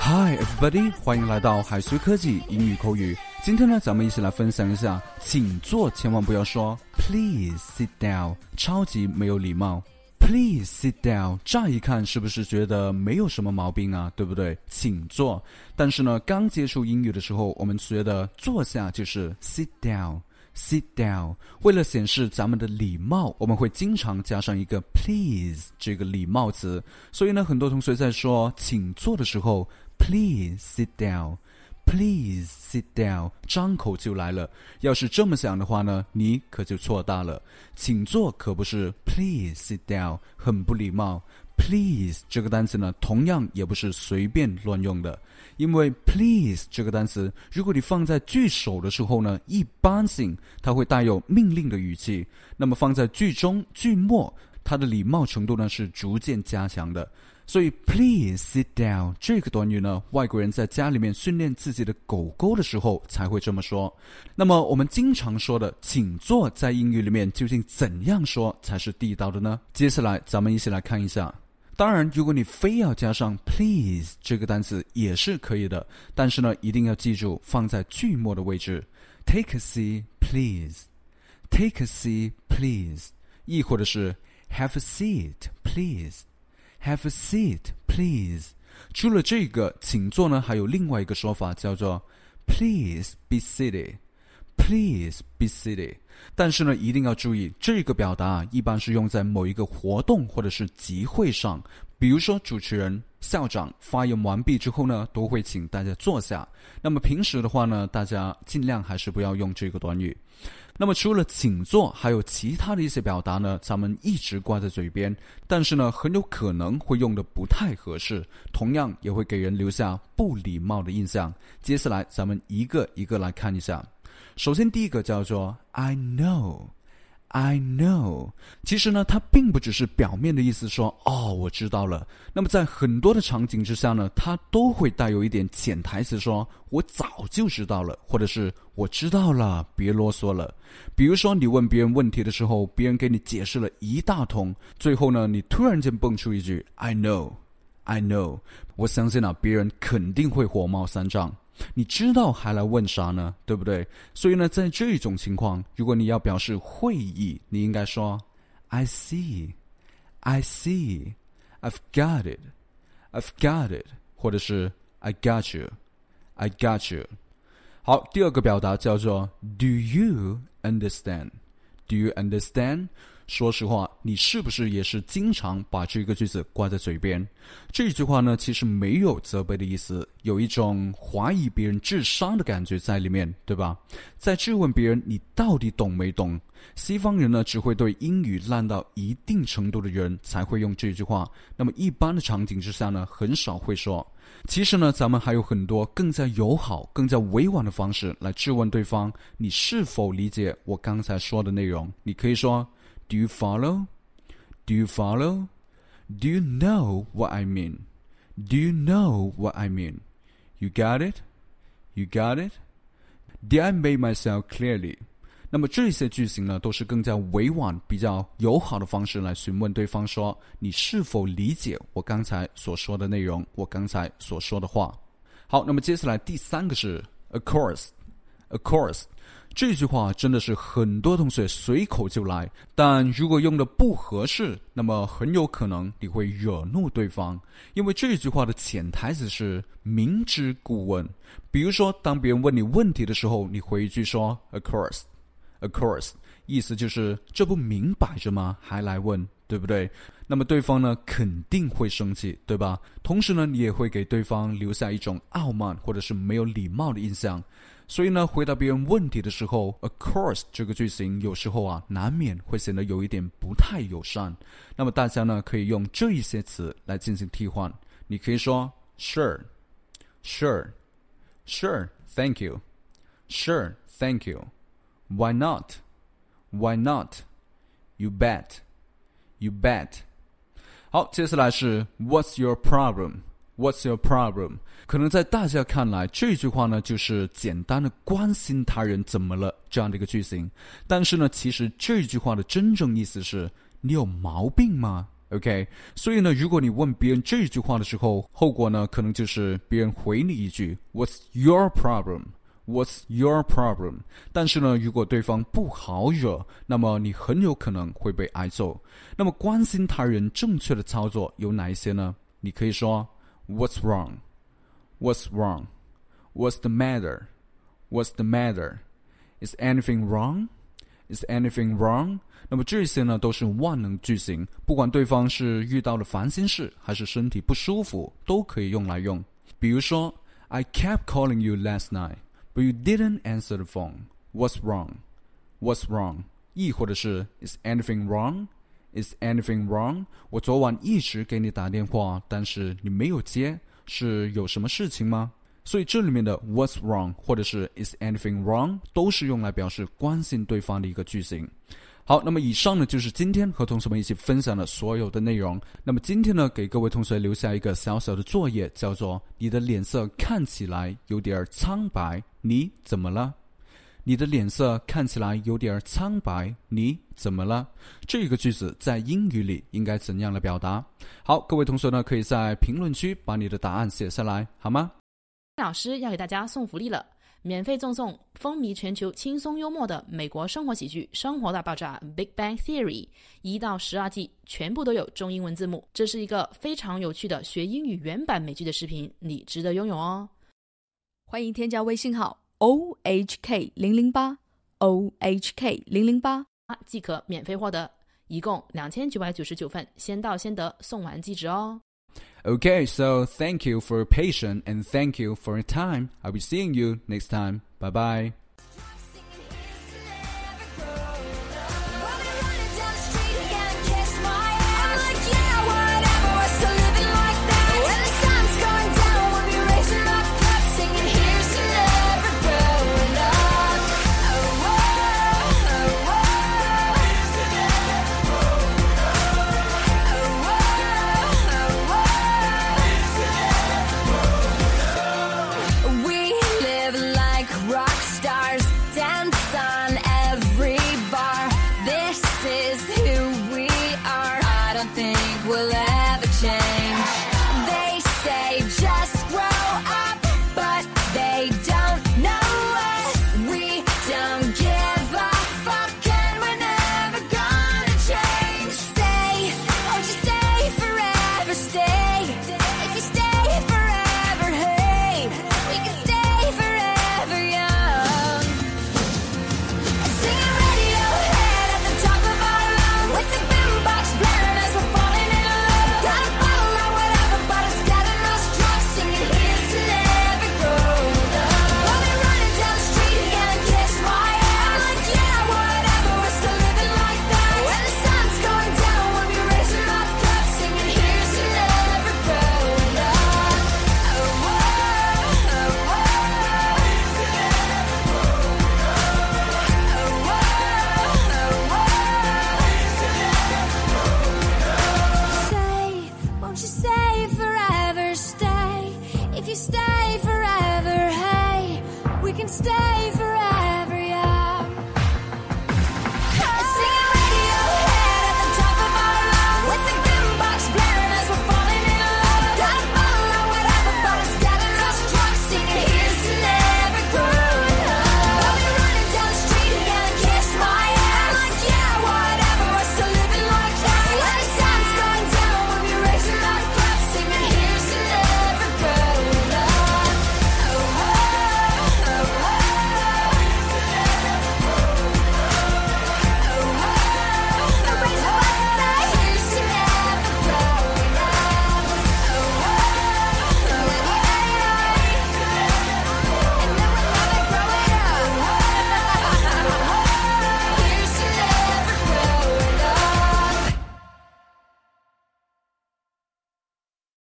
Hi everybody，欢迎来到海随科技英语口语。今天呢，咱们一起来分享一下，请坐，千万不要说 Please sit down，超级没有礼貌。Please sit down，乍一看是不是觉得没有什么毛病啊？对不对？请坐。但是呢，刚接触英语的时候，我们觉得坐下就是 sit down。Sit down。为了显示咱们的礼貌，我们会经常加上一个 please 这个礼貌词。所以呢，很多同学在说请坐的时候，please sit down。Please sit down，张口就来了。要是这么想的话呢，你可就错大了。请坐可不是 Please sit down，很不礼貌。Please 这个单词呢，同样也不是随便乱用的，因为 Please 这个单词，如果你放在句首的时候呢，一般性它会带有命令的语气；那么放在句中、句末，它的礼貌程度呢是逐渐加强的。所以，please sit down 这个短语呢，外国人在家里面训练自己的狗狗的时候才会这么说。那么，我们经常说的“请坐”在英语里面究竟怎样说才是地道的呢？接下来，咱们一起来看一下。当然，如果你非要加上 please 这个单词也是可以的，但是呢，一定要记住放在句末的位置。Take a seat, please. Take a seat, please. 亦或者是 have a seat, please. Have a seat, please. 除了这个，请坐呢，还有另外一个说法叫做 Please be seated. Please be seated. 但是呢，一定要注意，这个表达啊一般是用在某一个活动或者是集会上，比如说主持人、校长发言完毕之后呢，都会请大家坐下。那么平时的话呢，大家尽量还是不要用这个短语。那么除了请坐，还有其他的一些表达呢，咱们一直挂在嘴边，但是呢，很有可能会用的不太合适，同样也会给人留下不礼貌的印象。接下来，咱们一个一个来看一下。首先，第一个叫做 I know。I know，其实呢，它并不只是表面的意思，说哦，我知道了。那么在很多的场景之下呢，它都会带有一点潜台词，说我早就知道了，或者是我知道了，别啰嗦了。比如说，你问别人问题的时候，别人给你解释了一大通，最后呢，你突然间蹦出一句 I know，I know，我相信啊，别人肯定会火冒三丈。你知道还来问啥呢？对不对？所以呢，在这种情况，如果你要表示会意，你应该说 "I see, I see, I've got it, I've got it"，或者是 "I got you, I got you"。好，第二个表达叫做 "Do you understand? Do you understand?" 说实话，你是不是也是经常把这个句子挂在嘴边？这句话呢，其实没有责备的意思，有一种怀疑别人智商的感觉在里面，对吧？在质问别人你到底懂没懂？西方人呢，只会对英语烂到一定程度的人才会用这句话。那么一般的场景之下呢，很少会说。其实呢，咱们还有很多更加友好、更加委婉的方式来质问对方，你是否理解我刚才说的内容？你可以说。Do you follow? Do you follow? Do you know what I mean? Do you know what I mean? You got it? You got it? Did I make myself clearly? 那么这些句型呢，都是更加委婉、比较友好的方式来询问对方说：“你是否理解我刚才所说的内容？我刚才所说的话？”好，那么接下来第三个是 “of Of course”。这句话真的是很多同学随口就来，但如果用的不合适，那么很有可能你会惹怒对方。因为这句话的潜台词是明知故问。比如说，当别人问你问题的时候，你回一句说 “Of course, of course”，意思就是这不明摆着吗？还来问，对不对？那么对方呢肯定会生气，对吧？同时呢，你也会给对方留下一种傲慢或者是没有礼貌的印象。所以呢，回答别人问题的时候，of course 这个句型有时候啊，难免会显得有一点不太友善。那么大家呢，可以用这一些词来进行替换。你可以说 sure，sure，sure，thank you，sure，thank you，why not，why not，you bet，you bet。好，接下来是 What's your problem？What's your problem？可能在大家看来，这句话呢就是简单的关心他人怎么了这样的一个句型。但是呢，其实这句话的真正意思是你有毛病吗？OK？所以呢，如果你问别人这句话的时候，后果呢可能就是别人回你一句 What's your problem？What's your problem？但是呢，如果对方不好惹，那么你很有可能会被挨揍。那么关心他人正确的操作有哪一些呢？你可以说 What's wrong？What's wrong？What's the matter？What's the matter？Is anything wrong？Is anything wrong？那么这些呢都是万能句型，不管对方是遇到了烦心事还是身体不舒服，都可以用来用。比如说，I kept calling you last night。But you didn't answer the phone. What's wrong? What's wrong? 亦或者是 Is anything wrong? Is anything wrong? 我昨晚一直给你打电话，但是你没有接，是有什么事情吗？所以这里面的 What's wrong 或者是 Is anything wrong 都是用来表示关心对方的一个句型。好，那么以上呢就是今天和同学们一起分享的所有的内容。那么今天呢，给各位同学留下一个小小的作业，叫做“你的脸色看起来有点苍白，你怎么了？”你的脸色看起来有点苍白，你怎么了？这个句子在英语里应该怎样来表达？好，各位同学呢，可以在评论区把你的答案写下来，好吗？老师要给大家送福利了。免费赠送风靡全球、轻松幽默的美国生活喜剧《生活大爆炸》（Big Bang Theory） 一到十二季，全部都有中英文字幕。这是一个非常有趣的学英语原版美剧的视频，你值得拥有哦！欢迎添加微信号 o h k 零零八 o h k 零零八，即可免费获得，一共两千九百九十九份，先到先得，送完即止哦。Okay, so thank you for your patience and thank you for your time. I'll be seeing you next time. Bye bye. think will last.